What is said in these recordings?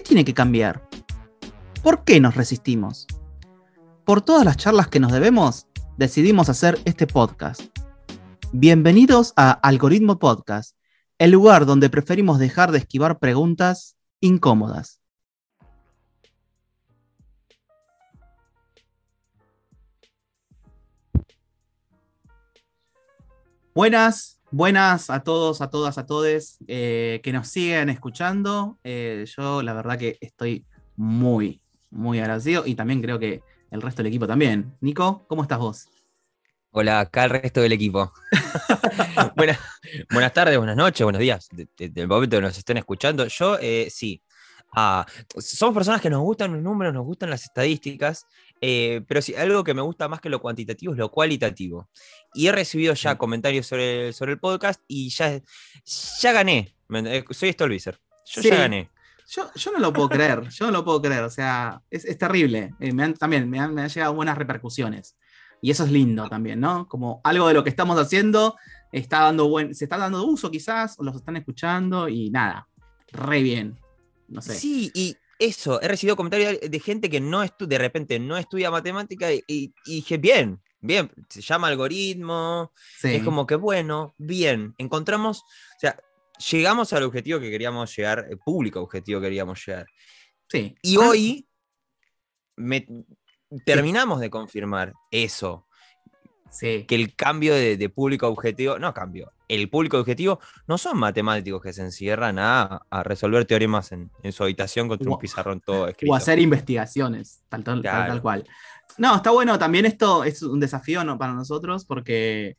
¿Qué tiene que cambiar? ¿Por qué nos resistimos? Por todas las charlas que nos debemos, decidimos hacer este podcast. Bienvenidos a Algoritmo Podcast, el lugar donde preferimos dejar de esquivar preguntas incómodas. Buenas, buenas a todos, a todas, a todes eh, que nos siguen escuchando. Eh, yo la verdad que estoy muy, muy agradecido y también creo que el resto del equipo también. Nico, ¿cómo estás vos? Hola, acá el resto del equipo. buenas, buenas tardes, buenas noches, buenos días, del momento que nos estén escuchando. Yo, eh, sí, Ah, somos personas que nos gustan los números, nos gustan las estadísticas, eh, pero sí, algo que me gusta más que lo cuantitativo es lo cualitativo. Y he recibido ya comentarios sobre, sobre el podcast y ya, ya gané. Soy Stolbizer. Yo ya gané. Yo, yo, no lo puedo creer, yo no lo puedo creer, o sea, es, es terrible. Eh, también me han, me han, llegado buenas repercusiones. Y eso es lindo también, ¿no? Como algo de lo que estamos haciendo está dando buen, se está dando uso quizás, o los están escuchando y nada, re bien. Sí, y eso, he recibido comentarios de gente que no de repente no estudia matemática y, dije, bien, bien, se llama algoritmo, es como que bueno, bien, encontramos, o sea, llegamos al objetivo que queríamos llegar, el público objetivo que queríamos llegar. Sí. Y hoy terminamos de confirmar eso. Que el cambio de, público objetivo, no cambio, el público objetivo no son matemáticos que se encierran a, resolver teoremas en, su habitación con un pizarrón todo escrito. O hacer investigaciones, tal, tal, cual. No, está bueno, también esto es un desafío ¿no? para nosotros porque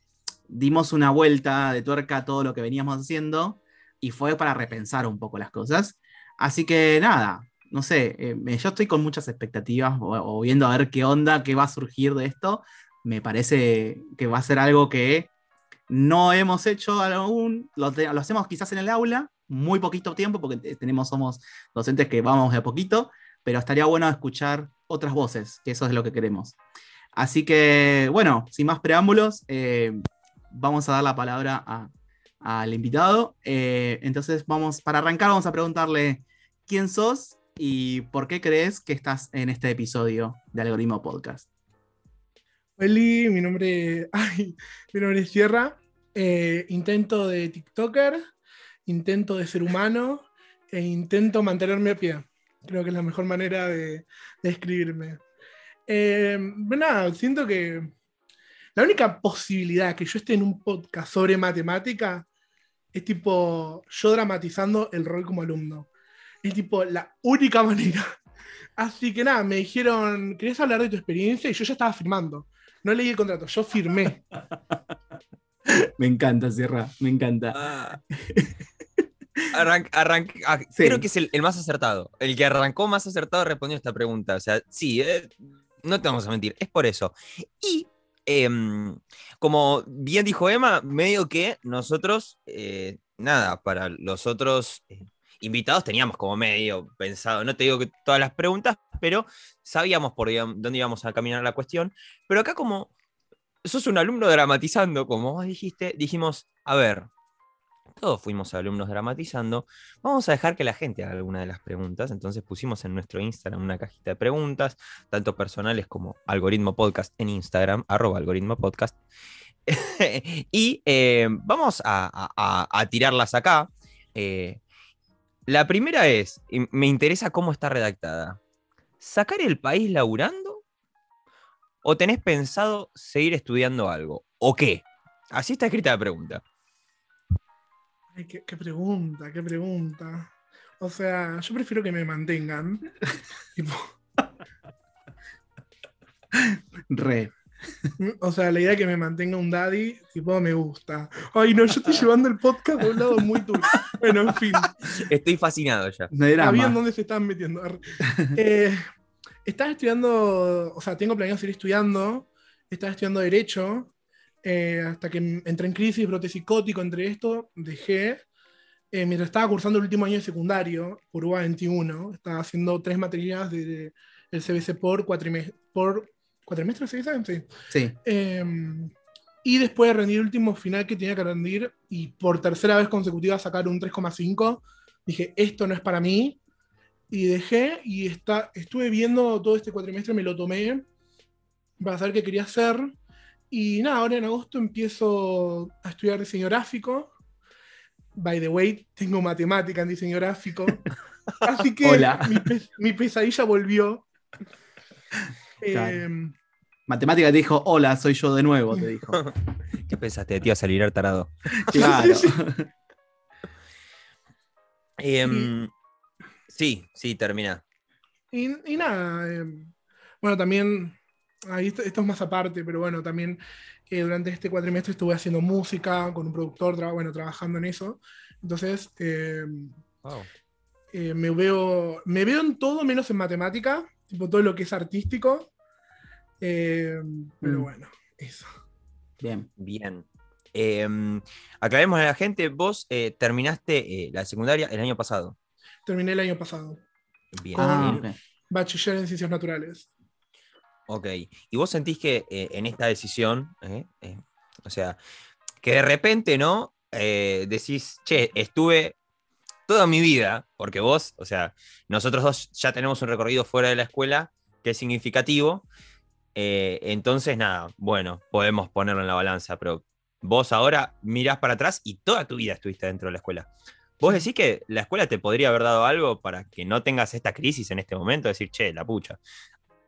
dimos una vuelta de tuerca a todo lo que veníamos haciendo y fue para repensar un poco las cosas. Así que nada, no sé, eh, yo estoy con muchas expectativas o, viendo a ver qué onda, qué va a surgir de esto me parece que va a ser algo que no hemos hecho aún, lo, hacemos quizás en el aula, muy poquito tiempo, porque tenemos, somos docentes que vamos de a poquito, pero estaría bueno escuchar otras voces, que eso es lo que queremos. Así que, bueno, sin más preámbulos, eh, vamos a dar la palabra al invitado. Eh, entonces, vamos, para arrancar, vamos a preguntarle quién sos y por qué crees que estás en este episodio de Algoritmo Podcast. Hola, mi nombre, mi nombre es Sierra. Eh, intento de TikToker, intento de ser humano e intento mantenerme a pie. Creo que es la mejor manera de, describirme. Eh, nada, siento que la única posibilidad que yo esté en un podcast sobre matemática es tipo yo dramatizando el rol como alumno. Es tipo la única manera. Así que nada, me dijeron, ¿querías hablar de tu experiencia? Y yo ya estaba firmando. No leí el contrato, yo firmé. me encanta, Sierra, me encanta. Ah. Ah, creo que es el, más acertado. El que arrancó más acertado respondió a esta pregunta. O sea, sí, eh, no te vamos a mentir, es por eso. Y em, como bien dijo Emma, medio que nosotros, eh, nada, para los otros eh, invitados teníamos como medio pensado, no te digo que todas las preguntas, pero sabíamos por dónde íbamos a caminar la cuestión. Pero acá como sos un alumno dramatizando, como vos dijiste, dijimos, a ver, todos fuimos alumnos dramatizando, vamos a dejar que la gente haga alguna de las preguntas. Entonces pusimos en nuestro Instagram una cajita de preguntas, tanto personales como algoritmo podcast en Instagram, arroba algoritmo podcast. y eh, vamos a, tirarlas acá. Eh, la primera es, me interesa cómo está redactada. ¿Sacar el país laburando? ¿O tenés pensado seguir estudiando algo? ¿O qué? Así está escrita la pregunta. Ay, qué, pregunta, qué pregunta. O sea, yo prefiero que me mantengan. Re. O sea, la idea de que me mantenga un daddy, tipo, me gusta. Ay, no, yo estoy llevando el podcast a un lado muy duro. Bueno, en fin. Estoy fascinado ya. No. Sabían dónde se están metiendo. Eh, estaba estudiando, o sea, tengo planeado seguir estudiando. Estaba estudiando Derecho. eh, hasta que entré en crisis, brote psicótico, entre esto, dejé. Eh, mientras estaba cursando el último año de secundario, por UBA 21, estaba haciendo tres materias del de, CBC por, cuatrimestre, por cuatrimestre, ¿se dice? Sí. Sí. Eh, y después de rendir el último final que tenía que rendir, y por tercera vez consecutiva sacar un 3,5, dije, esto no es para mí. Y dejé, y está, estuve viendo todo este cuatrimestre, me lo tomé para saber qué quería hacer. Y nada, ahora en agosto empiezo a estudiar diseño gráfico. By the way, tengo matemática en diseño gráfico. Así que Hola. Mi, pe mi, pesadilla volvió. Claro. Eh, Matemática te dijo, hola, soy yo de nuevo, te dijo. ¿Qué pensaste de ti a salir tarado? Claro. Em, sí, sí, termina. Y, y nada, eh, bueno, también, ahí esto, esto, es más aparte, pero bueno, también eh, durante este cuatrimestre estuve haciendo música con un productor, tra bueno, trabajando en eso. Entonces, eh, Wow. me, veo, me veo en todo menos en matemática, tipo todo lo que es artístico. Pero Mm. bueno, eso. Bien. Bien. Eh, aclaremos a la gente, vos eh, terminaste eh, la secundaria el año pasado. Terminé el año pasado. Bien. Ah, ok. Bachiller en ciencias naturales. Ok. ¿Y vos sentís que eh, en esta decisión, eh, eh, o sea, que de repente, ¿no? Eh, decís, che, estuve toda mi vida, porque vos, o sea, nosotros dos ya tenemos un recorrido fuera de la escuela que es significativo. Eh, entonces, nada, bueno, podemos ponerlo en la balanza, pero vos ahora mirás para atrás y toda tu vida estuviste dentro de la escuela. ¿Vos decís que la escuela te podría haber dado algo para que no tengas esta crisis en este momento? Decir, che, la pucha,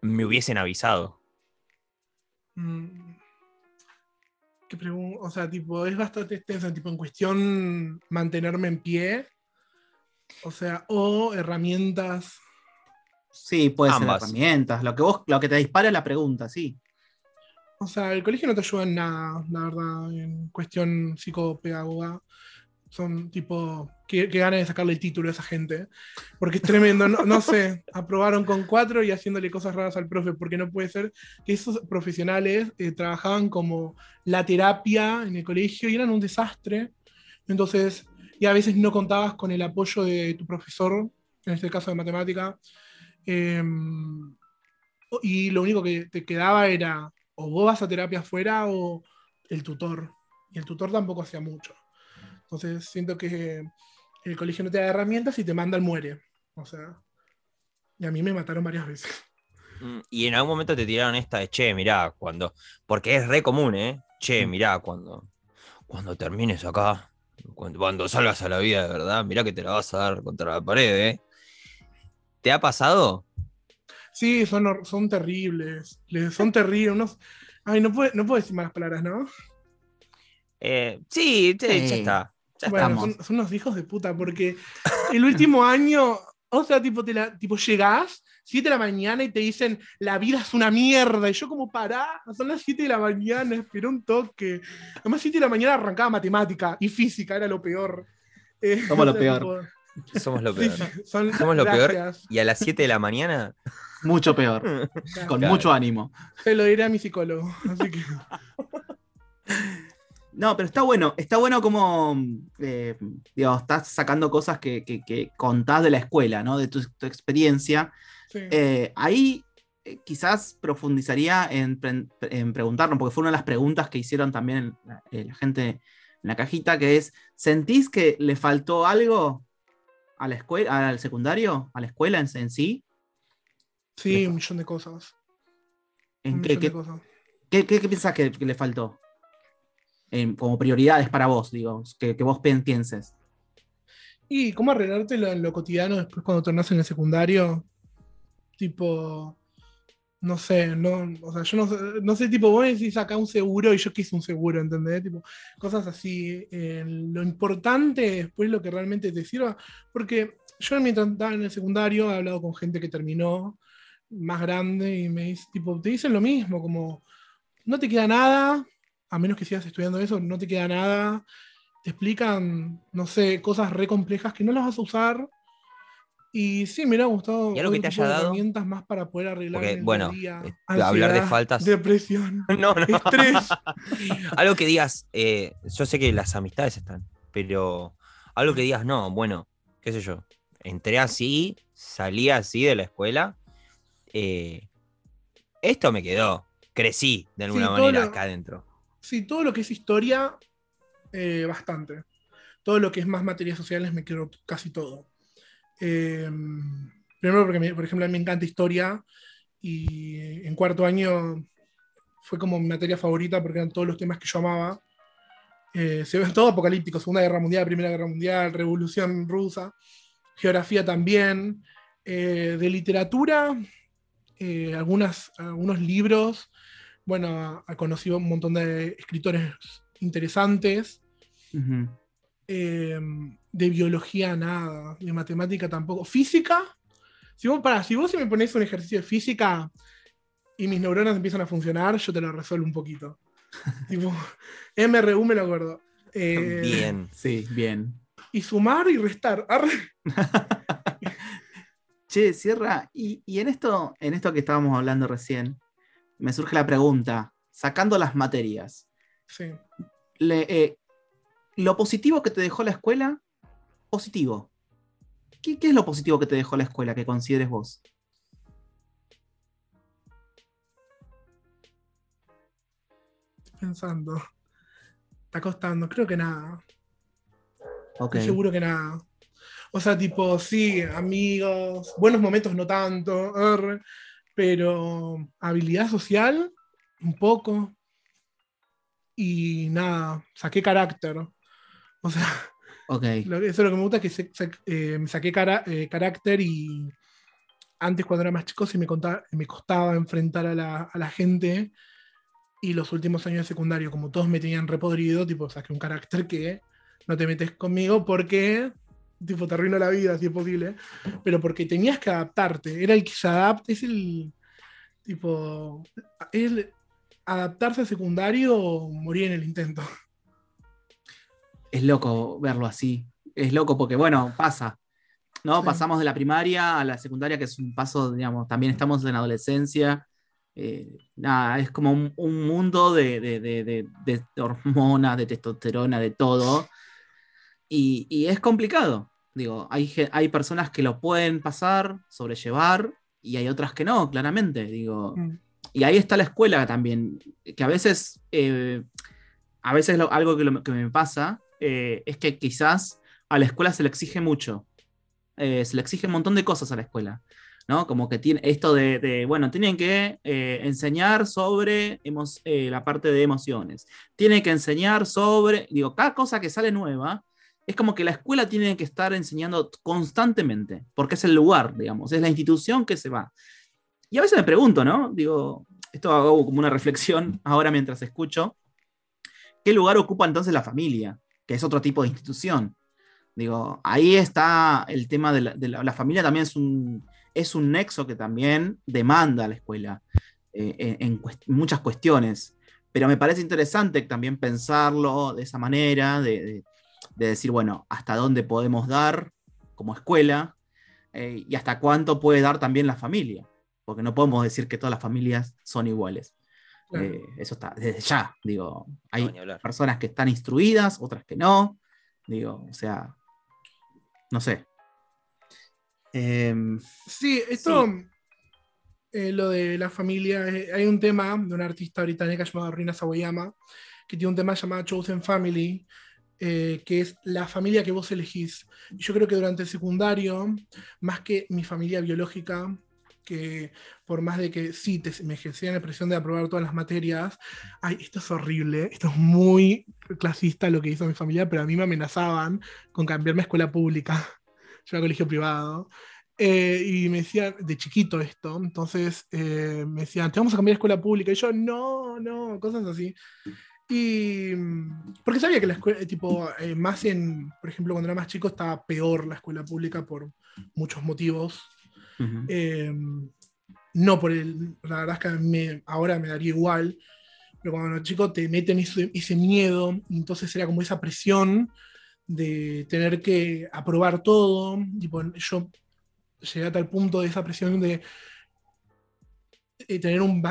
me hubiesen avisado. Mm. ¿Qué o sea, tipo, es bastante extensa, tipo, en cuestión mantenerme en pie. O sea, o herramientas. Sí, puede Ambas. ser herramientas. Lo que vos, lo que te dispara es la pregunta, sí. O sea, el colegio no te ayuda en nada, la verdad, en cuestión psicopedagoga. Son tipo, que, que ganas de sacarle el título a esa gente. Porque es tremendo, no, no sé, aprobaron con cuatro y haciéndole cosas raras al profe, porque no puede ser que esos profesionales eh, trabajaban como la terapia en el colegio y eran un desastre. Entonces, y a veces no contabas con el apoyo de tu profesor, en este caso de matemática. Eh, y lo único que te quedaba era o vos vas a terapia afuera o el tutor. Y el tutor tampoco hacía mucho. Entonces siento que el colegio no te da herramientas y te manda al muere. O sea, y a mí me mataron varias veces. Mm, Y en algún momento te tiraron esta de, che, mirá, cuando. Porque es re común, ¿eh? Che, mirá, cuando. Cuando termines acá. Cuando, cuando salgas a la vida de verdad, mirá que te la vas a dar contra la pared, ¿eh? ¿Te ha pasado? Sí, son, son terribles. Les- Son terribles. Unos... Ay, no puedo, no puedo decir malas palabras, ¿no? Eh, sí, sí, Sí. ya está. Ya Bueno, estamos. son, son unos hijos de puta, porque el último año, o sea, tipo, te la, tipo llegás, 7 de la mañana y te dicen, la vida es una mierda. Y yo como, pará, son las 7 de la mañana, espera un toque. Además, 7 de la mañana arrancaba matemática y física, era lo peor. Eh, Somos lo peor. tipo, Somos lo peor. sí, son- Somos lo peor. Y a las 7 de la mañana. Mucho peor. Con Claro. mucho ánimo. Se lo diré a mi psicólogo. Así que, No, pero está bueno. Está bueno como, eh, digo, estás sacando cosas que, que- que contás de la escuela, ¿no? De tu, tu experiencia. sí. Eh, ahí eh, quizás profundizaría en, pre- en preguntarnos, porque fue una de las preguntas que hicieron también la, la gente en la cajita, que es, ¿sentís que le faltó algo a la escuela, al secundario, a la escuela en, en sí? Sí, un millón de cosas. ¿En un qué, de qué, cosas. qué- qué- qué pensás que, que le faltó? En- como prioridades para vos, digo, que, que vos pienses. ¿Y cómo arreglártelo en lo cotidiano después cuando tornás en el secundario? Tipo, no sé, no, o sea, yo no, no sé, tipo, vos decís acá un seguro y yo quise un seguro, ¿entendés? Tipo, cosas así. eh, lo importante después lo que realmente te sirva, porque yo mientras estaba en el secundario he hablado con gente que terminó más grande y me dice, tipo, te dicen lo mismo, como no te queda nada, a menos que sigas estudiando eso, no te queda nada. Te explican, no sé, cosas re complejas que no las vas a usar. Y sí, me ha gustado ¿Y algo que te haya dado? herramientas más para poder arreglar Porque, el bueno, día eh, hablar de faltas- Depresión, No, no. estrés. algo que digas, eh, yo sé que las amistades están, pero algo que digas, no, bueno, qué sé yo, entré así, salí así de la escuela, eh, esto me quedó, crecí de alguna Sí, manera lo- acá adentro. Sí, todo lo que es historia, bastante. Todo lo que es más materias sociales me quedo casi todo. Eh, primero porque, me- por ejemplo, a mí me encanta historia y en cuarto año fue como mi materia favorita porque eran todos los temas que yo amaba. Eh, se ven todo apocalíptico, Segunda Guerra Mundial, Primera Guerra Mundial, Revolución Rusa, geografía también. Eh, de literatura, eh, algunas, algunos libros. Bueno, ha conocido un montón de escritores interesantes. Ujú. Eh, de biología nada, de matemática tampoco. Física, si vos, para, si vos si me pones un ejercicio de física y mis neuronas empiezan a funcionar, yo te lo resuelvo un poquito. tipo, MRU me lo acuerdo. Eh, Bien. Sí, bien. Y sumar y restar. Che, Sierra, y, y en, esto, en esto que estábamos hablando recién, me surge la pregunta, sacando las materias, Sí. le- eh, lo positivo que te dejó la escuela, positivo. ¿Qué, qué es lo positivo que te dejó la escuela que consideres vos? Estoy pensando. Está costando, creo que nada. Ok. Estoy seguro que nada. O sea, tipo, sí, amigos, buenos momentos no tanto, pero habilidad social, un poco. Y nada, saqué carácter. O sea, Ok. lo- eso es lo que me gusta, que se- se- eh, me saqué cara- eh, carácter y antes cuando era más chico sí me, contaba- me costaba enfrentar a la, a la gente. Y los últimos años de secundario, como todos me tenían repodrido, tipo, saqué un carácter que no te metes conmigo porque tipo, te arruino la vida si es posible. Pero porque tenías que adaptarte. Era el que se adapta, es el tipo. El adaptarse a secundario o morir en el intento. Es loco verlo así. Es loco porque, bueno, pasa. ¿no? Sí. Pasamos de la primaria a la secundaria, que es un paso, digamos, también estamos en adolescencia. Eh, nada, es como un, un mundo de, de- de- de- hormonas, de testosterona, de todo. Y, y es complicado. Digo, hay, hay personas que lo pueden pasar, sobrellevar, y hay otras que no, claramente. Digo, Mm. y ahí está la escuela también, que a veces, eh, a veces lo- algo que, lo- que me pasa eh, es que quizás a la escuela se le exige mucho. Eh, se le exige un montón de cosas a la escuela. ¿no? Como que tiene esto de, bueno, tienen que eh, enseñar sobre emo- la parte de emociones. Tienen que enseñar sobre, digo, cada cosa que sale nueva, es como que la escuela tiene que estar enseñando constantemente, porque es el lugar, digamos, es la institución que se va. Y a veces me pregunto, ¿no? Digo, esto hago como una reflexión ahora mientras escucho, ¿qué lugar ocupa entonces la familia? Que es otro tipo de institución. Digo, ahí está el tema de la, familia también es un, es un nexo que también demanda a la escuela eh, en, muchas cuestiones. Pero me parece interesante también pensarlo de esa manera, de decir, bueno, hasta dónde podemos dar como escuela eh, y hasta cuánto puede dar también la familia, porque no podemos decir que todas las familias son iguales. Claro. Eh, eso está desde ya, digo, hay No, personas que están instruidas, otras que no, digo, o sea, no sé. Em, Sí, esto, eh, lo de la familia, eh, hay un tema de una artista británica llamada Rina Sawayama, que tiene un tema llamado Chosen Family, eh, que es la familia que vos elegís. Y yo creo que durante el secundario, más que mi familia biológica, que por más de que sí te, me ejercían la presión de aprobar todas las materias, ay, esto es horrible, esto es muy clasista lo que hizo mi familia, pero a mí me amenazaban con cambiarme a escuela pública. Yo a colegio privado. Eh, y me decían, de chiquito esto, entonces eh, me decían, te vamos a cambiar a escuela pública. Y yo, no, no, cosas así. Y mm, porque sabía que la escuela, eh, tipo, eh, más en, por ejemplo, cuando era más chico estaba peor la escuela pública por muchos motivos. Ujú. Eh, no por el, la verdad es que me- ahora me daría igual, pero cuando los chicos te meten ese, ese miedo, entonces era como esa presión de tener que aprobar todo. Tipo, yo llegué a tal punto de esa presión de eh, tener un,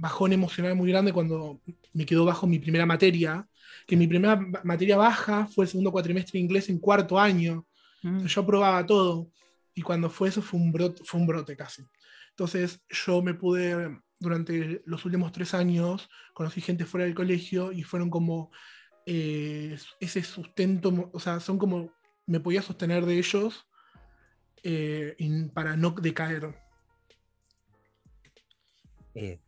bajón emocional muy grande cuando me quedó bajo mi primera materia, que mi primera materia baja fue el segundo cuatrimestre de inglés en cuarto año. Mm. Yo aprobaba todo y cuando fue eso fue un, brote, fue un brote casi. Entonces yo me pude, durante los últimos tres años, conocí gente fuera del colegio y fueron como eh, ese sustento, o sea, son como, me podía sostener de ellos eh, para no decaer. Eh,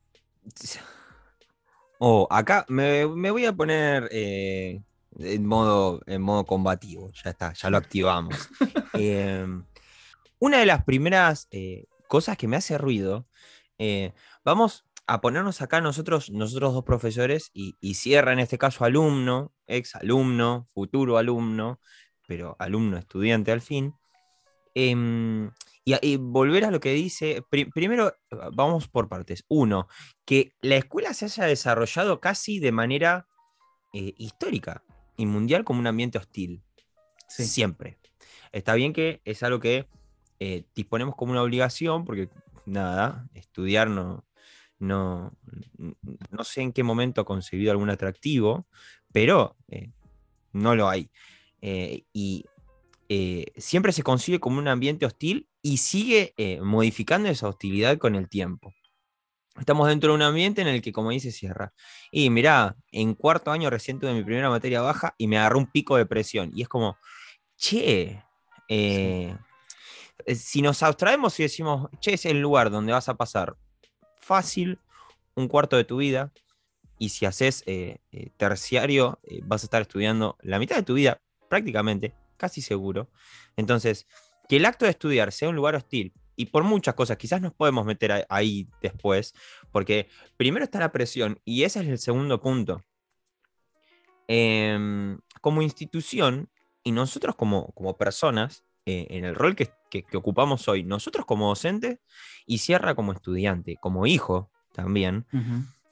oh, acá me, voy a poner en, modo, en modo combativo, ya está, ya lo activamos. una de las primeras cosas que me hace ruido, vamos a ponernos acá nosotros, nosotros dos profesores, y, cierra en este caso alumno, ex alumno, futuro alumno, pero alumno estudiante al fin. Em, y, volver a lo que dice, primero vamos por partes. Uno, que la escuela se haya desarrollado casi de manera eh, histórica y mundial como un ambiente hostil. Siempre. Está bien que es algo que eh, disponemos como una obligación, porque nada, estudiar no, no, no sé en qué momento ha concebido algún atractivo, pero eh, no lo hay. Eh, y eh, siempre se consigue como un ambiente hostil y sigue modificando esa hostilidad con el tiempo. Estamos dentro de un ambiente en el que, como dice Sierra, y mirá, en cuarto año recién tuve mi primera materia baja y me agarró un pico de presión. Y es como, che, si nos abstraemos y decimos, che, es el lugar donde vas a pasar fácil un cuarto de tu vida y si haces eh, eh, terciario eh, vas a estar estudiando la mitad de tu vida prácticamente, casi seguro. Entonces, que el acto de estudiar sea un lugar hostil y por muchas cosas, quizás nos podemos meter ahí después, porque primero está la presión y ese es el segundo punto. Em, como institución y nosotros como, como personas, en el rol que, que, ocupamos hoy, nosotros como docentes y Sierra como estudiante, como hijo también,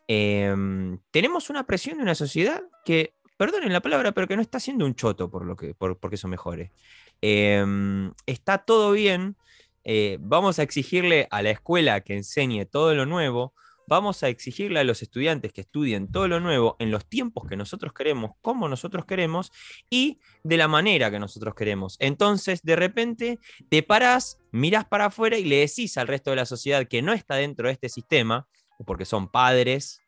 em, tenemos una presión de una sociedad que, perdonen la palabra, pero que no está siendo un choto por lo que, por, porque eso mejore. Em, está todo bien, eh, vamos a exigirle a la escuela que enseñe todo lo nuevo, vamos a exigirle a los estudiantes que estudien todo lo nuevo en los tiempos que nosotros queremos, como nosotros queremos y de la manera que nosotros queremos. Entonces, de repente, te paras, miras para afuera y le decís al resto de la sociedad que no está dentro de este sistema, porque son padres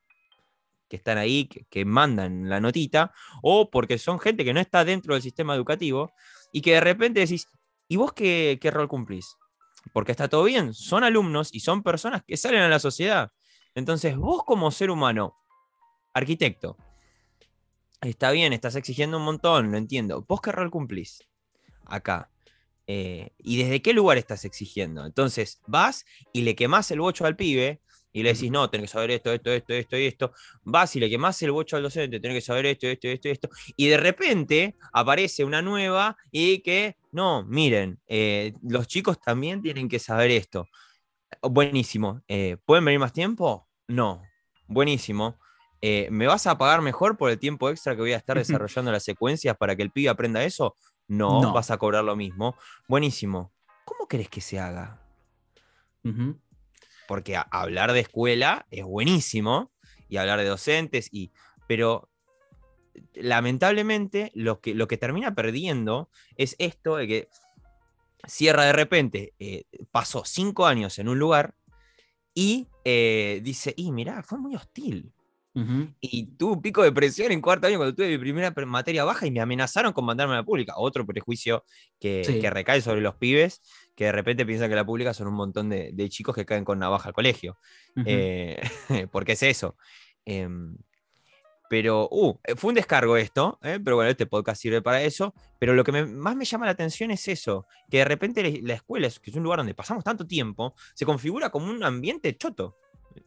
que están ahí, que, mandan la notita, o porque son gente que no está dentro del sistema educativo y que de repente decís, ¿y vos qué rol cumplís? Porque está todo bien, son alumnos y son personas que salen a la sociedad. Entonces, vos como ser humano, arquitecto, está bien, estás exigiendo un montón, lo entiendo. ¿Vos qué rol cumplís acá? Eh, ¿Y desde qué lugar estás exigiendo? Entonces, vas y le quemás el bocho al pibe y le decís, no, tenés que saber esto, esto, esto, esto y esto. Vas y le quemás el bocho al docente, tenés que saber esto, esto, esto, esto. Y de repente aparece una nueva y que, no, miren, eh, los chicos también tienen que saber esto. Buenísimo. Eh, ¿Pueden venir más tiempo? No, buenísimo. Eh, ¿Me vas a pagar mejor por el tiempo extra que voy a estar desarrollando las secuencias para que el pibe aprenda eso? No, vas a cobrar lo mismo. Buenísimo. ¿Cómo querés que se haga? Porque hablar de escuela es buenísimo y hablar de docentes, y, pero lamentablemente lo que, lo que termina perdiendo es esto de que Sierra de repente eh, pasó cinco años en un lugar y eh, dice, y mirá, fue muy hostil. Y tuve un pico de presión en cuarto año cuando tuve mi primera materia baja y me amenazaron con mandarme a la pública. Otro prejuicio que, recae sobre los pibes, que de repente piensan que la pública son un montón de, chicos que caen con navaja al colegio. Eh, porque es eso. Em, pero, uh, eh, fue un descargo esto, ¿eh? pero bueno, este podcast sirve para eso. Pero lo que más me llama la atención es eso, que de repente la escuela, que es un lugar donde pasamos tanto tiempo, se configura como un ambiente choto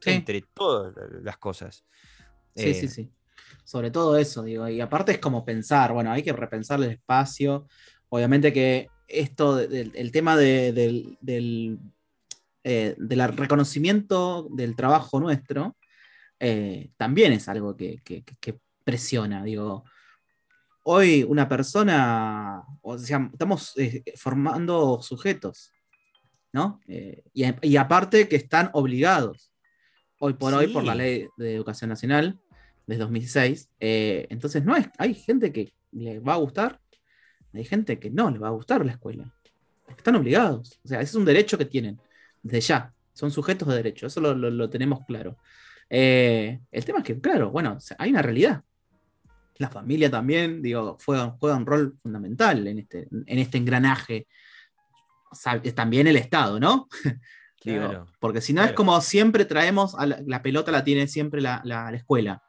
entre todas las cosas. Sí, sí, eh, sí. Sobre todo eso, digo. Y aparte es como pensar, bueno, hay que repensar el espacio. Obviamente que esto, el, tema del, del reconocimiento del trabajo nuestro, eh, también es algo que, presiona. Digo, hoy una persona, o sea, estamos eh, formando sujetos, ¿no? Eh, y, aparte que están obligados, hoy por hoy, por la ley de educación nacional de 2006. entonces, no es, hay gente que le va a gustar, hay gente que no le va a gustar la escuela. Están obligados. O sea, ese es un derecho que tienen, desde ya. Son sujetos de derecho, eso lo tenemos claro. Eh, el tema es que, claro, bueno, hay una realidad. La familia también, digo, juega, un rol fundamental en este, en este engranaje. también el Estado, ¿no? porque si no es como siempre traemos, la, pelota la tiene siempre la, escuela.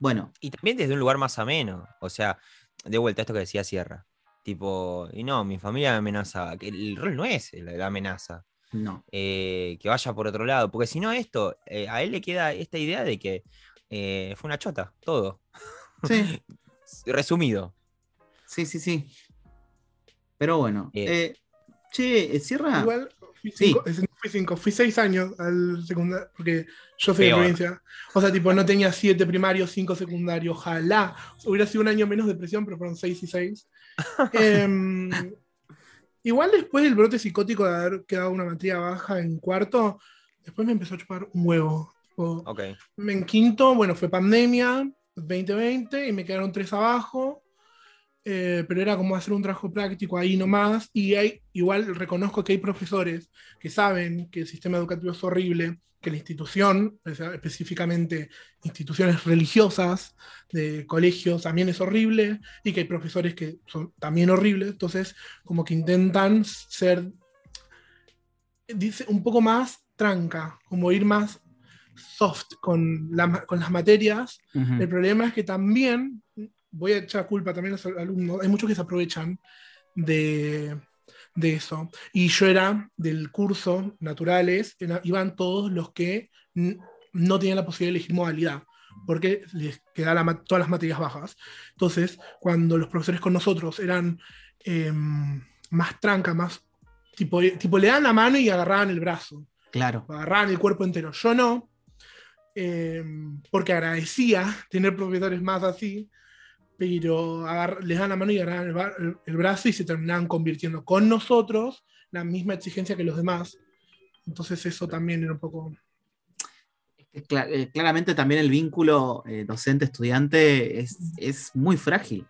Bueno. Y también desde un lugar más ameno. O sea, de vuelta a esto que decía Sierra. Tipo, y no, mi familia me amenazaba. El rol no es la amenaza. No. Eh, que vaya por otro lado. Porque si no, esto, eh, a él le queda esta idea de que eh, fue una chota, todo. Sí. Resumido. Sí, sí, sí. Pero bueno. che, cierra. Igual fui cinco, fui cinco, fui seis años al secundario, porque yo soy de provincia. O sea, tipo, no tenía siete primarios, cinco secundarios, ojalá. Hubiera sido un año menos de presión, pero fueron seis y seis. Igual después del brote psicótico de haber quedado una materia baja en cuarto, después me empezó a chupar un huevo. En quinto, bueno, fue pandemia, 2020, y me quedaron tres abajo. Eh, pero era como hacer un trabajo práctico ahí nomás. Y hay, igual reconozco que hay profesores que saben que el sistema educativo es horrible que la institución, específicamente instituciones religiosas de colegios, también es horrible y que hay profesores que son también horribles. Entonces, como que intentan ser, dice, un poco más tranca, como ir más soft con, con las materias. El problema es que también, voy a echar culpa también a los alumnos, hay muchos que se aprovechan de de eso. Y yo era del curso naturales, iban todos los que no tenían la posibilidad de elegir modalidad, porque les quedaban todas las materias bajas. Entonces, cuando los profesores con nosotros eran em, más tranca, más tipo, tipo le dan la mano y agarraban el brazo. Claro. Agarraban el cuerpo entero. Yo no, em, porque agradecía tener profesores más así, pero les dan la mano y agarran el, brazo y se terminan convirtiendo con nosotros la misma exigencia que los demás. Entonces eso también era un poco... Eh, claramente también el vínculo eh, docente-estudiante es, muy frágil.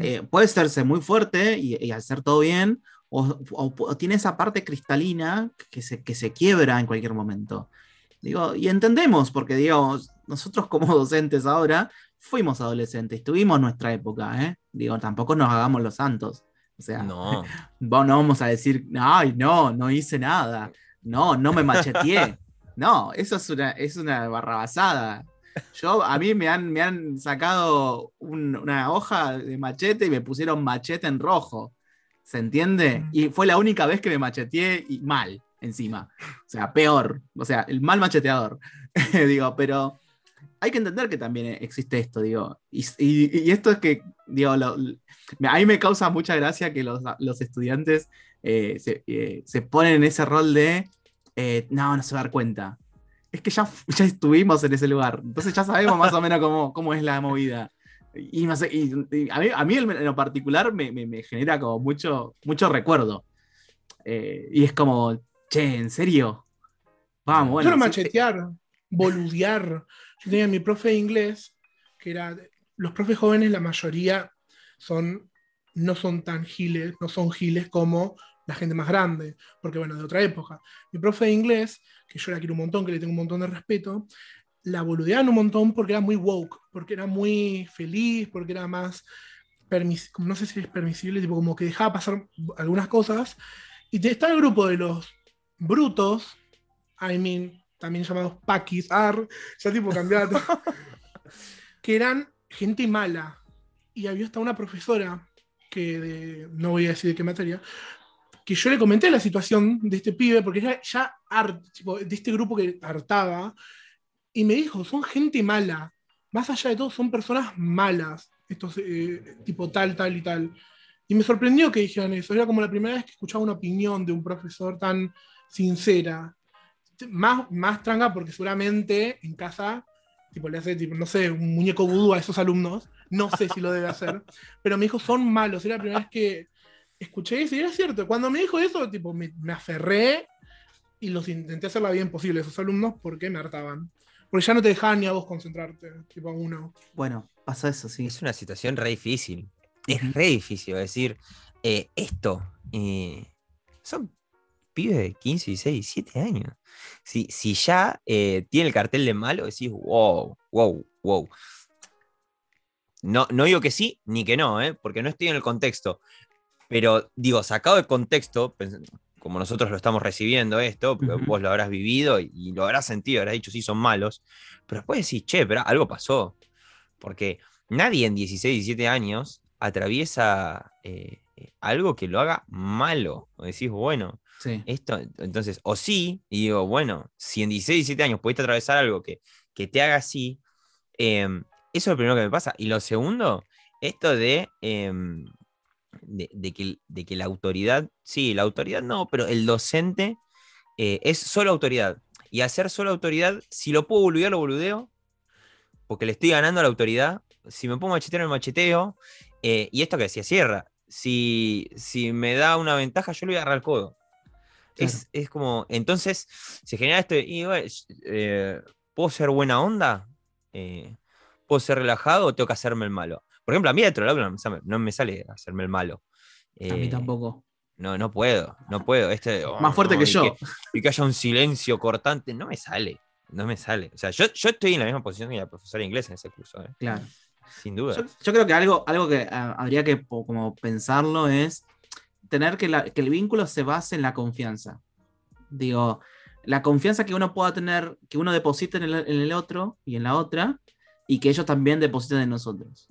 Eh, puede serse muy fuerte y, hacer todo bien, o, tiene esa parte cristalina que se, que se quiebra en cualquier momento. Digo, y entendemos, porque digamos, nosotros como docentes ahora fuimos adolescentes, tuvimos nuestra época, ¿eh? Digo, tampoco nos hagamos los santos. O sea, no, no vamos a decir, ay, no, no hice nada. No, no me macheteé. No, eso es una, es una barrabasada. Yo, a mí me han, me han sacado una hoja de machete y me pusieron machete en rojo. ¿Se entiende? Mm. Y fue la única vez que me macheteé y mal, encima. O sea, peor. O sea, el mal macheteador. Digo, pero hay que entender que también existe esto, digo. Y, esto es que, digo, a mí me causa mucha gracia que los, estudiantes eh, eh, se, ponen en ese rol de, eh, no, no se va a dar cuenta. Es que ya, ya estuvimos en ese lugar, entonces ya sabemos más o menos cómo, cómo es la movida. Y, no sé, a, mí, en lo particular me, genera como mucho, mucho recuerdo. y es como, che, ¿en serio? Vamos, bueno. Solo machetear, boludear. Tenía mi profe de inglés, que era, los profes jóvenes, la mayoría son, no son tan giles, no son giles como la gente más grande, porque bueno, de otra época. Mi profe de inglés, que yo la quiero un montón, que le tengo un montón de respeto, la boludeaban un montón porque era muy woke, porque era muy feliz, porque era más, no sé si es permisible, tipo como que dejaba pasar algunas cosas. Y está el grupo de los brutos, I mean, también llamados paquis, ar, ya tipo cambiado, que eran gente mala. Y había hasta una profesora, que no voy a decir de qué materia, que yo le comenté la situación de este pibe, porque ya, ya de este grupo que hartaba, y me dijo, son gente mala. Más allá de todo, son personas malas, estos eh, tipo tal, tal y tal. Y me sorprendió que dijeran eso. Era como la primera vez que escuchaba una opinión de un profesor tan sincera más, más tranca porque seguramente en casa tipo, le hace, tipo, no sé, un muñeco vudú a esos alumnos. No sé si lo debe hacer. Pero me dijo, son malos. Era la primera vez que escuché eso y era cierto. Cuando me dijo eso, tipo, me, me aferré y los intenté hacer la bien posible a esos alumnos porque me hartaban. Porque ya no te dejaban ni a vos concentrarte, tipo a uno. Bueno, pasa eso, sí. Es una situación re difícil. Es re difícil decir eh, esto. eh, son pibes de 15, 16, 17 años. Si, si ya eh, tiene el cartel de malo, decís, wow, wow, wow. No, no digo que sí ni que no, eh, porque no estoy en el contexto. Pero digo, sacado de contexto, como nosotros lo estamos recibiendo esto, porque vos lo habrás vivido y, y lo habrás sentido, habrás dicho, sí, son malos. Pero después decís, che, pero algo pasó. Porque nadie en 16, 17 años atraviesa eh, eh, algo que lo haga malo. O decís, bueno, Esto, entonces, o sí, y digo, bueno, si en 16, 17 años pudiste atravesar algo que, que te haga así, em, eso es lo primero que me pasa. Y lo segundo, esto de, em, de que, de que la autoridad, sí, la autoridad no, pero el docente eh, es solo autoridad. Y hacer solo autoridad, si lo puedo boludear, lo boludeo, porque le estoy ganando a la autoridad. Si me pongo machetero, me macheteo. eh, y esto que decía Sierra, si, si me da una ventaja, yo le voy a agarrar el codo. Es, es como, entonces se genera esto, y, eh, ¿puedo ser buena onda? Eh, ¿Puedo ser relajado o tengo que hacerme el malo? Por ejemplo, a mí de otro lado no me sale, no me sale hacerme el malo. A mí Eh, tampoco. No, no puedo, no puedo. Este, oh, Más fuerte no, que y yo. y que haya un silencio cortante, no me sale. No me sale. O sea, yo, yo estoy en la misma posición que la profesora de inglés en ese curso, Claro. sin duda. Yo, yo creo que algo, algo que ah, habría que como pensarlo es tener que, la- que el vínculo se base en la confianza. Digo, la confianza que uno pueda tener, que uno deposite en el, en el otro y en la otra, y que ellos también depositen en nosotros,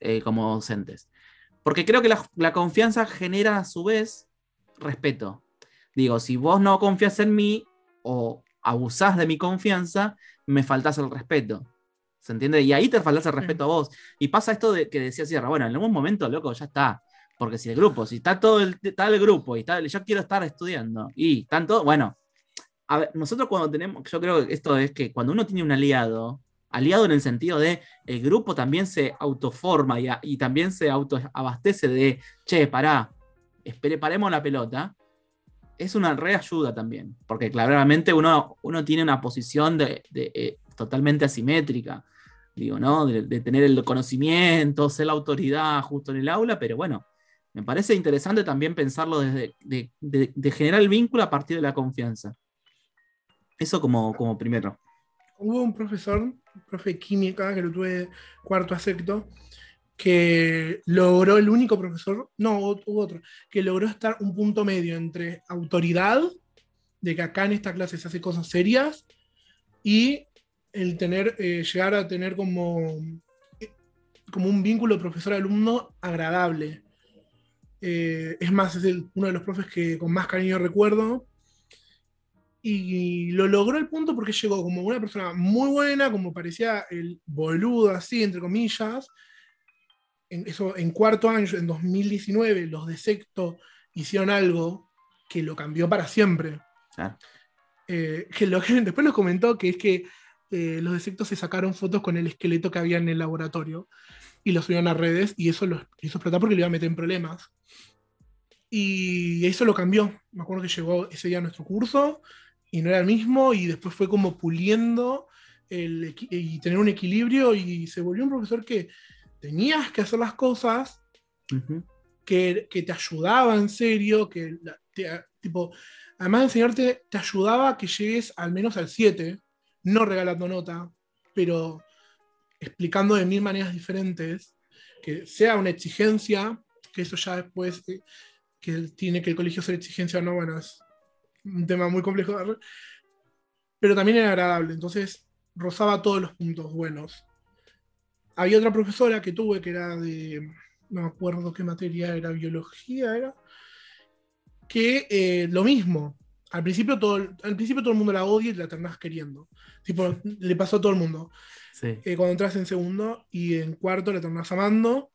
eh, como docentes. Porque creo que la, la confianza genera a su vez respeto. Digo, si vos no confías en mí o abusás de mi confianza, me faltás el respeto. ¿Se entiende? Y ahí te faltás el respeto a vos. Y pasa esto de que decía Sierra, bueno, en algún momento, loco, ya está. Porque si el grupo, si está todo el, está el grupo y está, yo quiero estar estudiando y tanto, bueno, a ver, nosotros cuando tenemos, yo creo que esto es que cuando uno tiene un aliado, aliado en el sentido de el grupo también se autoforma y, a- y también se autoabastece de, che, pará, espere, paremos la pelota, es una reayuda también, porque claramente uno, uno tiene una posición de, de, eh, totalmente asimétrica, digo, ¿no? De, de tener el conocimiento, ser la autoridad justo en el aula, pero bueno, me parece interesante también pensarlo desde de, de- de generar el vínculo a partir de la confianza. Eso como, como primero. Hubo un profesor, un profe de química, que lo tuve cuarto a sexto, que logró, el único profesor, no, hubo otro, que logró estar un punto medio entre autoridad, de que acá en esta clase se hace cosas serias, y el tener, eh, llegar a tener como, eh, como un vínculo profesor-alumno agradable. Eh, es más, es el- uno de los profes que con más cariño recuerdo. Y lo logró al punto porque llegó como una persona muy buena, como parecía el boludo así, entre comillas. En, eso, en cuarto año, en 2019, los de sexto hicieron algo que lo cambió para siempre. Claro. Eh, que lo, después nos comentó que es que eh, los de sexto se sacaron fotos con el esqueleto que había en el laboratorio y lo subieron a redes y eso lo hizo explotar porque le iba a meter en problemas. Y eso lo cambió. Me acuerdo que llegó ese día a nuestro curso y no era el mismo y después fue como puliendo el y tener un equilibrio y se volvió un profesor que tenías que hacer las cosas, Ujú. que, que te ayudaba en serio, que te- tipo, además de enseñarte, te ayudaba a que llegues al menos al 7, no regalando nota, pero explicando de mil maneras diferentes, que sea una exigencia, que eso ya después, eh, que tiene que el colegio ser exigencia o no, bueno, es un tema muy complejo, pero también era agradable, entonces rozaba todos los puntos buenos. Había otra profesora que tuve que era de, no me acuerdo qué materia era, biología era, que eh, lo mismo. Al principio, todo, al principio todo el mundo la odia y la terminás queriendo. Tipo, le pasó a todo el mundo. Sí. Eh, cuando entras en segundo y en cuarto la terminás amando.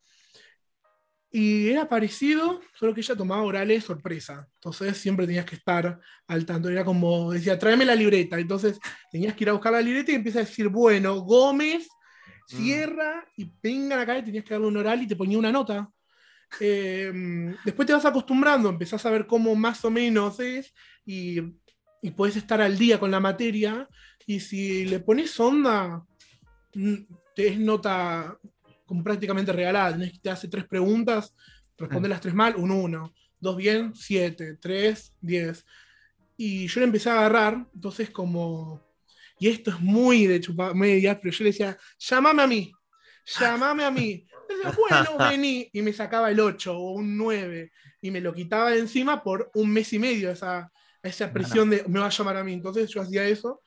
Y era parecido, solo que ella tomaba orales sorpresa. Entonces siempre tenías que estar al tanto. Era como, decía, tráeme la libreta. Entonces tenías que ir a buscar la libreta y empieza a decir, bueno, Gómez, mm. cierra y vengan acá y tenías que darle un oral y te ponía una nota. Em, después te vas acostumbrando, empezás a ver cómo más o menos es y, y puedes estar al día con la materia. Y si le pones onda, mm, te es nota como prácticamente regalada. te hace tres preguntas, responde las tres mal, un uno. Dos bien, siete. Tres, diez. Y yo le empecé a agarrar, entonces como... Y esto es muy de chupar media, pero yo le decía, llámame a mí, llámame a mí. bueno, vení. Y me sacaba el 8 o un 9 y me lo quitaba de encima por un mes y medio, esa, esa presión de me va a llamar a mí. Entonces yo hacía eso.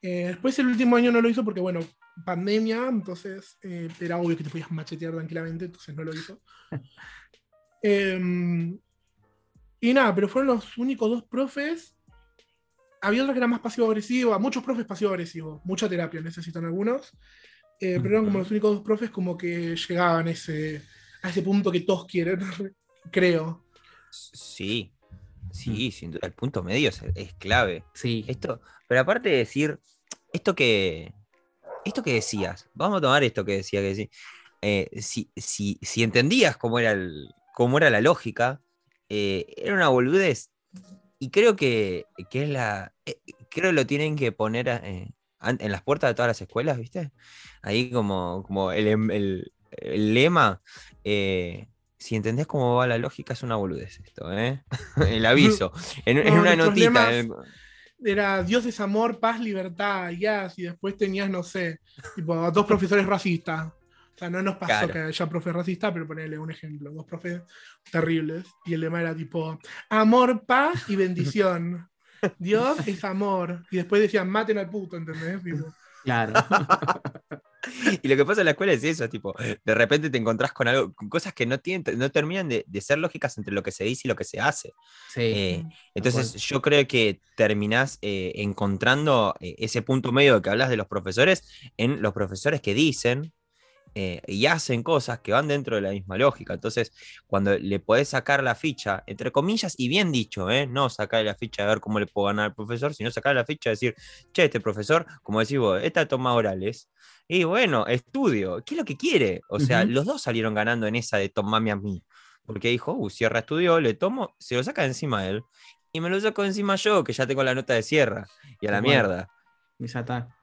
Eh, después el último año no lo hizo porque, bueno, pandemia, entonces eh, era obvio que te podías machetear tranquilamente, entonces no lo hizo. Em, y nada, pero fueron los únicos dos profes. Había otro que era más pasivo-agresivo, muchos profes pasivo-agresivos, mucha terapia necesitan algunos, eh, pero eran como los únicos dos profes como que llegaban a ese, a ese punto que todos quieren, creo. Sí, sí, sin duda, el punto medio es, es clave. Sí. Esto, pero aparte de decir, esto que, esto que decías, vamos a tomar esto que decía que eh, si, si, entendías cómo era, el, cómo era la lógica, eh, era una boludez. Y creo que, es la. Eh, creo que lo tienen que poner en las puertas de todas las escuelas, ¿viste? Ahí como, como el, em, lema. Si entendés cómo va la lógica, es una boludez esto, ¿eh? el aviso. En, una notita era Dios es amor, paz, libertad, ya, y después tenías, no sé, tipo, dos profesores racistas. O sea, no nos pasó que haya profe racista, pero ponerle un ejemplo, dos profes terribles. Y el lema era tipo, amor, paz y bendición. Dios es amor. Y después decían, maten al puto, ¿entendés? Claro. y lo que pasa en la escuela es eso, tipo, de repente te encontrás con algo, con cosas que no, tienen, no terminan de, ser lógicas entre lo que se dice y lo que se hace. Eh, entonces yo creo que terminás eh, encontrando eh, ese punto medio que hablas de los profesores en los profesores que dicen eh, y hacen cosas que van dentro de la misma lógica. Entonces, cuando le podés sacar la ficha, entre comillas, y bien dicho, ¿eh? no sacar la ficha de ver cómo le puedo ganar al profesor, sino sacar la ficha de decir, che, este profesor, como decís vos, esta toma orales, y bueno, estudio, ¿qué es lo que quiere? O sea, los dos salieron ganando en esa de tomame a mí. Porque dijo, uh, Sierra estudió, le tomo, se lo saca encima de él, y me lo saco encima yo, que ya tengo la nota de Sierra, y a la mierda. Y ya está,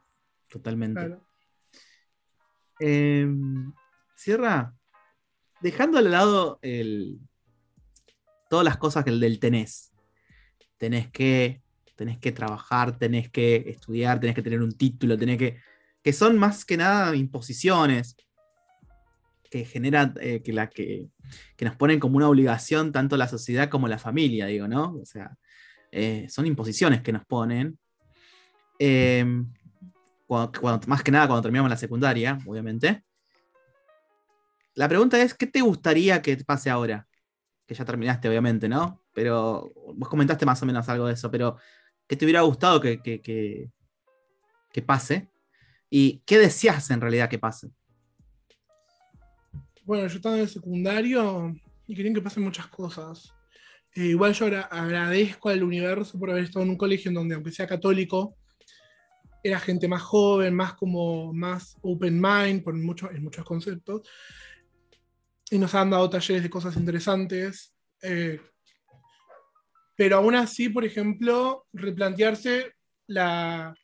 Em, Sierra, dejando al lado todas las cosas que el del tenés. Tenés que, tenés que trabajar, tenés que estudiar, tenés que tener un título, tenés que. que son más que nada imposiciones que generan, eh, que, la, que, nos ponen como una obligación tanto la sociedad como la familia, digo, ¿no? O sea, eh, son imposiciones que nos ponen. Más que nada cuando terminamos la secundaria, obviamente. La pregunta es, ¿qué te gustaría que pase ahora? Que ya terminaste, obviamente, ¿no? Pero vos comentaste más o menos algo de eso, pero ¿qué te hubiera gustado que, que, pase? ¿Y qué deseas en realidad que pase? Bueno, yo estaba en el secundario y querían que pasen muchas cosas. Eh, igual yo agradezco al universo por haber estado en un colegio en donde, aunque sea católico, era gente más joven, más como más open mind por muchos, en muchos conceptos. Y nos han dado talleres de cosas interesantes. Eh, pero aún así, por ejemplo, replantearse la,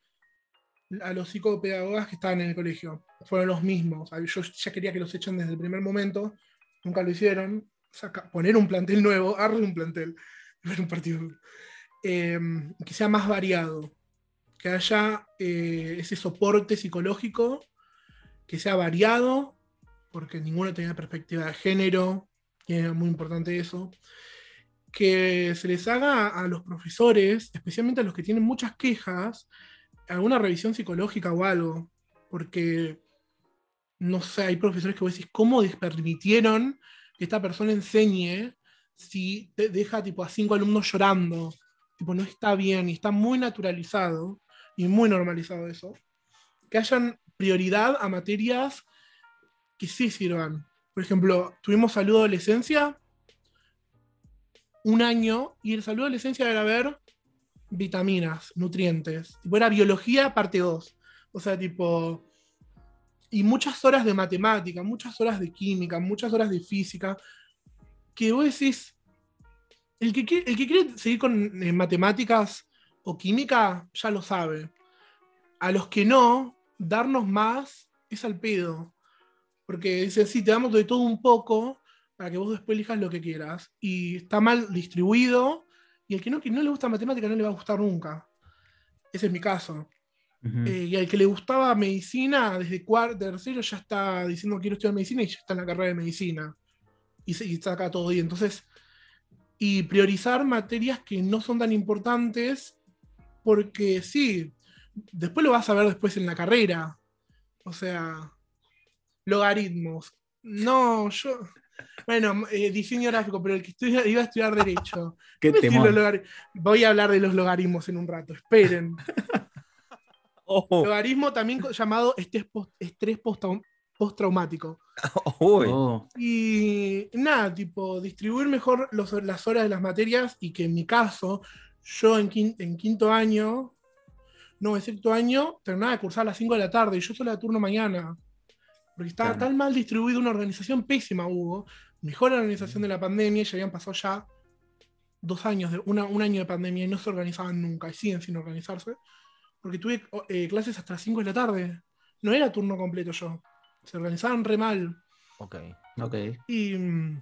a los psicopedagogas que estaban en el colegio. Fueron los mismos. Yo ya quería que los echen desde el primer momento. Nunca lo hicieron. poner un plantel nuevo, arre un plantel. Un partido. Eh, que sea más variado que haya eh, ese soporte psicológico, que sea variado, porque ninguno tenía perspectiva de género, y es muy importante eso, que se les haga a los profesores, especialmente a los que tienen muchas quejas, alguna revisión psicológica o algo, porque, no sé, hay profesores que vos decís, ¿cómo permitieron que esta persona enseñe si deja tipo a cinco alumnos llorando? Tipo, no está bien y está muy naturalizado y muy normalizado eso, que hayan prioridad a materias que sí sirvan. Por ejemplo, tuvimos salud adolescencia un año y el salud adolescencia era ver vitaminas, nutrientes. Tipo, era biología parte 2. O sea, tipo. Y muchas horas de matemática, muchas horas de química, muchas horas de física. Que vos decís. El que, el que quiere seguir con eh, matemáticas o química ya lo sabe. A los que no, darnos más es al pedo. Porque dice, sí, te damos de todo un poco para que vos después elijas lo que quieras. Y está mal distribuido y el que no, que no le gusta matemática no le va a gustar nunca. Ese es mi caso. Eh, y al que le gustaba medicina, desde cuarto, tercero ya está diciendo quiero estudiar medicina y ya está en la carrera de medicina. Y, se, y está acá todo bien. Entonces, y priorizar materias que no son tan importantes, porque sí, después lo vas a ver después en la carrera. O sea, logaritmos. No, yo. Bueno, eh, diseño gráfico, pero el que iba a estudiar Derecho. ¿Qué Voy a hablar de los logaritmos en un rato, esperen. Oh. Logaritmo también llamado estrés postraumático. Oh. Y nada, tipo, distribuir mejor las horas de las materias y que en mi caso, yo en, en quinto año, no, en sexto año, terminaba de cursar a las 5 de la tarde y yo solo de turno mañana. Porque estaba tan mal distribuida una organización pésima, hubo, mejor organización de la pandemia, ya habían pasado ya dos años, de, un año de pandemia y no se organizaban nunca y siguen sin organizarse, porque tuve eh, clases hasta las 5 de la tarde. No era turno completo yo. Se organizaban re mal. Ok. Ok. Y mm,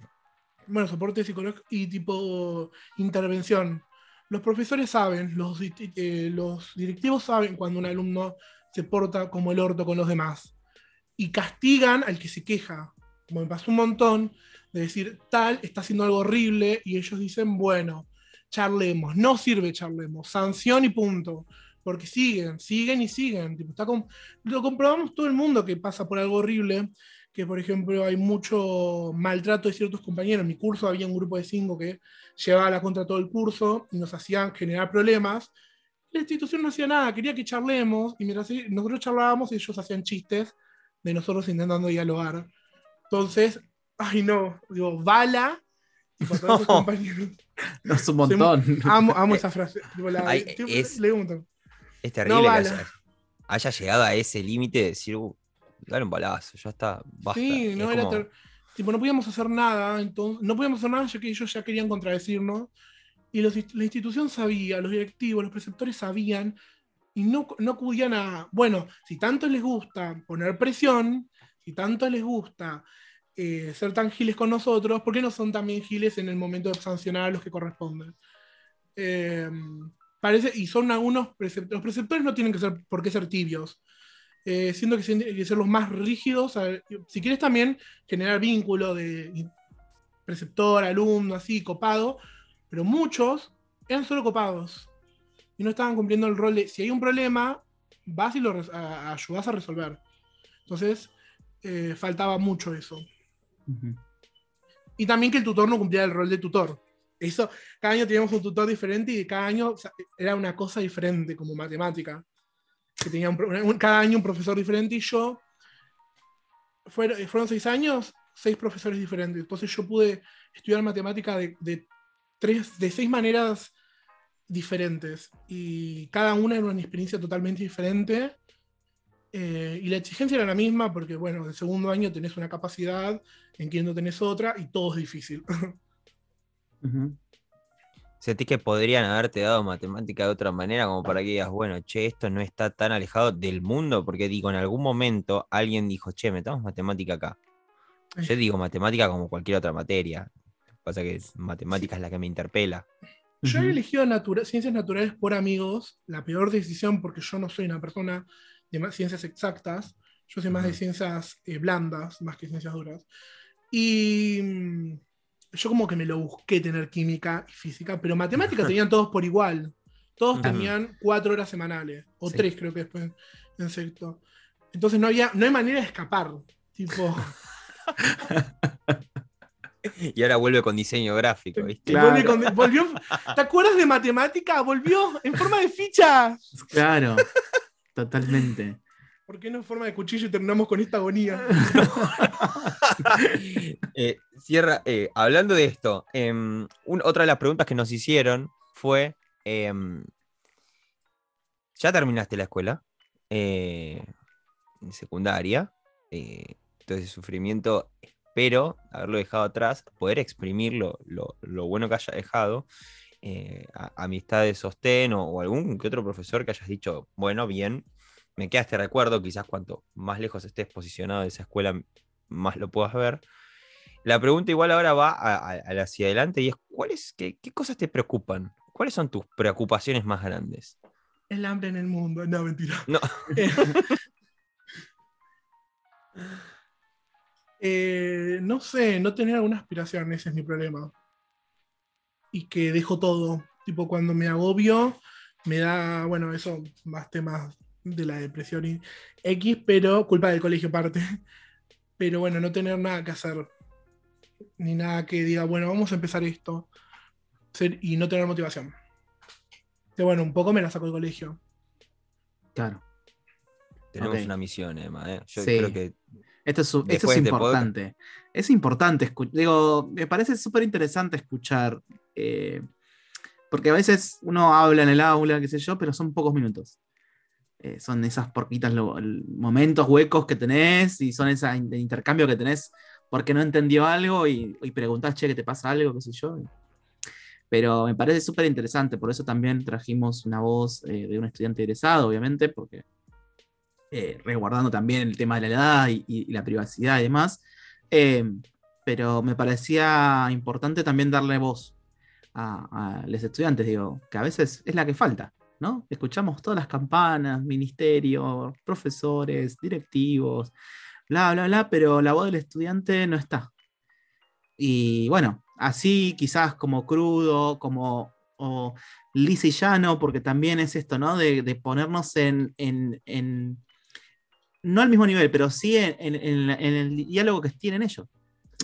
bueno, soporte psicológico y tipo intervención. Los profesores saben, los, eh, los directivos saben cuando un alumno se porta como el orto con los demás. Y castigan al que se queja. Como me pasó un montón, de decir, tal está haciendo algo horrible y ellos dicen, bueno, charlemos, no sirve charlemos, sanción y punto. Porque siguen, siguen y siguen. está lo comprobamos todo el mundo que pasa por algo horrible, que por ejemplo hay mucho maltrato de ciertos compañeros. En mi curso había un grupo de cinco que llevaba la contra todo el curso y nos hacían generar problemas. La institución no hacía nada, quería que charlemos y mientras nosotros charlábamos ellos hacían chistes de nosotros intentando dialogar. Entonces, ay no, digo, bala. Y todos no. compañeros. No, es un montón. amo, amo esa frase. es, es terrible que haya, llegado a ese límite de decir, uh, dale un balazo, ya está, basta. Sí, no, era tipo, no podíamos hacer nada, entonces, no podíamos hacer nada ya que ellos ya querían contradecirnos. Y los, la institución sabía, los directivos, los preceptores sabían, y no, no acudían a, bueno, si tanto les gusta poner presión, si tanto les gusta eh, ser tan giles con nosotros, ¿por qué no son también giles en el momento de sancionar a los que corresponden? Eh, parece, y son algunos preceptores, los preceptores no tienen que ser, por qué ser tibios. Eh, siento que tienen que ser los más rígidos. si quieres también generar vínculo de preceptor, alumno, así, copado, pero muchos eran solo copados y no estaban cumpliendo el rol de, si hay un problema, vas y lo ayudas a resolver. Entonces, faltaba mucho eso. Y también que el tutor no cumplía el rol de tutor. Eso, cada año teníamos un tutor diferente y cada año era una cosa diferente, como matemática. Que tenía cada año un profesor diferente y yo, fueron, fueron seis años, seis profesores diferentes. Entonces yo pude estudiar matemática de, de, tres, de seis maneras diferentes. Y cada una era una experiencia totalmente diferente. Eh, y la exigencia era la misma porque, bueno, el segundo año tenés una capacidad, en quinto tenés otra y todo es difícil. ¿Sentís que podrían haberte dado matemática de otra manera como para que digas, bueno, che, esto no está tan alejado del mundo? Porque digo, en algún momento alguien dijo, che, metamos matemática acá. Yo digo matemática como cualquier otra materia. Pasa que matemática es la que me interpela. Yo he elegido ciencias naturales por amigos, la peor decisión porque yo no soy una persona de ciencias exactas, yo soy más de ciencias eh, blandas, más que ciencias duras. Y mm, yo como que me lo busqué tener química y física, pero matemáticas tenían todos por igual. Todos tenían cuatro horas semanales, o tres creo que después en sexto. Entonces no, había, no hay manera de escapar. Tipo... Y ahora vuelve con diseño gráfico, ¿viste? volvió, ¿Te acuerdas de matemática? Volvió en forma de ficha. Claro. Totalmente. ¿Por qué no en forma de cuchillo y terminamos con esta agonía? Eh, cierra, eh, hablando de esto, em, otra de las preguntas que nos hicieron fue, em, ¿ya terminaste la escuela? Eh, secundaria. entonces, sufrimiento, espero haberlo dejado atrás, poder exprimir lo, bueno que haya dejado. amistad de sostén o, algún que otro profesor que hayas dicho, bueno, bien, me queda este recuerdo, quizás cuanto más lejos estés posicionado de esa escuela, más lo puedas ver. La pregunta igual ahora va hacia adelante y es, ¿cuáles, qué, cosas te preocupan? ¿Cuáles son tus preocupaciones más grandes? El hambre en el mundo, no, mentira. No. Eh, no sé, no tener alguna aspiración, ese es mi problema. Y que dejo todo. Tipo, cuando me agobio, me da, bueno, eso, más temas de la depresión X, pero culpa del colegio aparte. Pero bueno, no tener nada que hacer. Ni nada que diga, bueno, vamos a empezar esto. y no tener motivación. Que bueno, un poco me la saco del colegio. Claro. Tenemos una misión, Emma. ¿eh? Yo creo que. Esto es, esto es importante. Es importante. Digo, me parece súper interesante escuchar. Eh, porque a veces uno habla en el aula, qué sé yo, pero son pocos minutos. Eh, son esas porquitas, momentos huecos que tenés y son ese intercambio que tenés porque no entendió algo y, y preguntás, che, que te pasa algo, qué sé yo. Pero me parece súper interesante, por eso también trajimos una voz eh, de un estudiante egresado, obviamente, porque eh, resguardando también el tema de la edad y, la privacidad y demás. pero me parecía importante también darle voz a, a los estudiantes, digo, que a veces es la que falta. ¿No? Escuchamos todas las campanas, ministerios, profesores, directivos, bla, bla, bla, pero la voz del estudiante no está. Y bueno, así quizás como crudo, como o lisa y llano, porque también es esto, ¿no? De, ponernos en, no al mismo nivel, pero sí en, el diálogo que tienen ellos.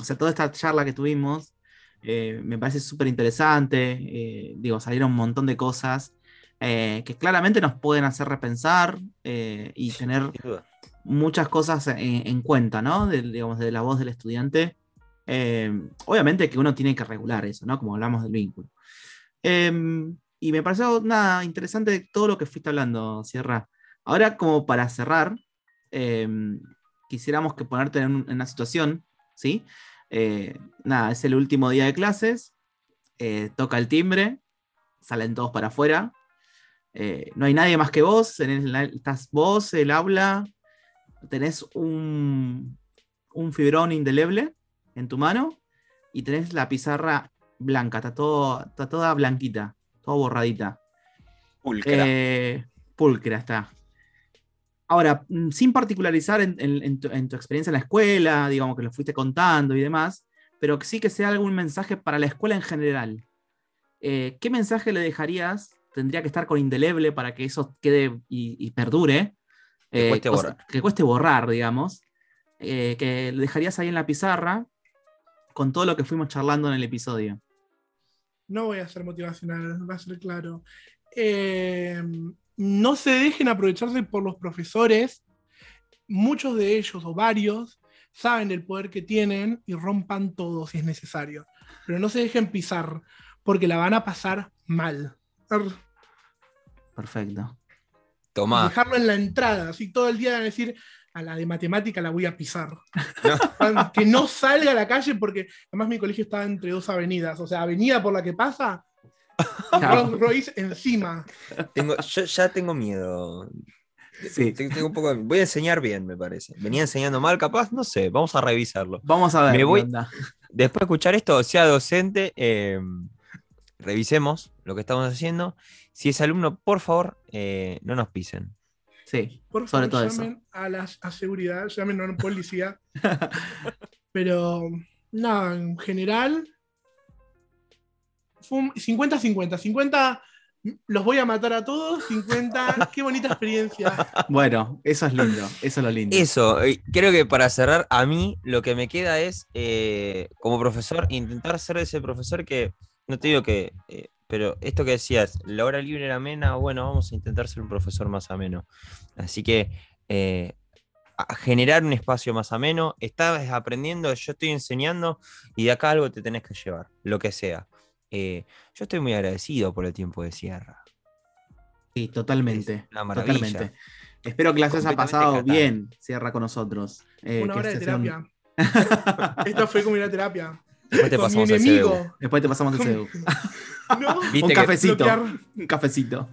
O sea, toda esta charla que tuvimos eh, me parece súper interesante. Eh, digo, salieron un montón de cosas eh, que claramente nos pueden hacer repensar eh, y tener muchas cosas en, cuenta, ¿no? De, digamos, de la voz del estudiante. Eh, obviamente que uno tiene que regular eso, ¿no? Como hablamos del vínculo. Em, y me pareció nada interesante todo lo que fuiste hablando, Sierra. Ahora, como para cerrar, em, quisiéramos que ponerte en, una situación, ¿sí? nada, es el último día de clases, toca el timbre, salen todos para afuera, eh, no hay nadie más que vos, estás vos, el aula, tenés un, un fibrón indeleble en tu mano y tenés la pizarra blanca, está, todo, está toda blanquita, toda borradita. Pulcra. Eh, pulcra está. Ahora, mm, sin particularizar en, tu, experiencia en la escuela, digamos que lo fuiste contando y demás, pero sí que sea algún mensaje para la escuela en general. Eh, ¿Qué mensaje le dejarías tendría que estar con indeleble para que eso quede y, perdure. Que, cueste eh, borrar. que cueste borrar, digamos. Eh, que lo dejarías ahí en la pizarra con todo lo que fuimos charlando en el episodio. No voy a ser motivacional, va a ser claro. Eh, no se dejen aprovecharse por los profesores. Muchos de ellos o varios saben el poder que tienen y rompan todo si es necesario. Pero no se dejen pisar porque la van a pasar mal. Perfecto. Toma. Dejarlo en la entrada, así todo el día decir, a la de matemática la voy a pisar. que no salga a la calle porque además mi colegio está entre dos avenidas, o sea, avenida por la que pasa, Royce encima. Tengo, yo ya tengo miedo. Sí. Tengo un poco, voy a enseñar bien, me parece. Venía enseñando mal, capaz, no sé, vamos a revisarlo. Vamos a ver. Me voy, después de escuchar esto, sea docente, eh, revisemos lo que estamos haciendo. Si es alumno, por favor, eh, no nos pisen. Sí, por favor, todo llamen a la seguridad, llamen a la policía. Pero, nada, en general, 50-50. 50 los voy a matar a todos, 50, qué bonita experiencia. Bueno, eso es lindo, eso es lo lindo. Eso, creo que para cerrar, a mí lo que me queda es, eh, como profesor, intentar ser ese profesor que no te digo que, eh, pero esto que decías, la hora libre era amena, bueno, vamos a intentar ser un profesor más ameno. Así que eh, a generar un espacio más ameno. Estás aprendiendo, yo estoy enseñando y de acá algo te tenés que llevar, lo que sea. Eh, yo estoy muy agradecido por el tiempo de Sierra. Sí, totalmente. Totalmente. Espero que las haya pasado bien, Sierra con nosotros. Eh, una hora de terapia. Esto fue como una terapia. Después te pasamos el Después te pasamos el CEU. un cafecito. Un cafecito.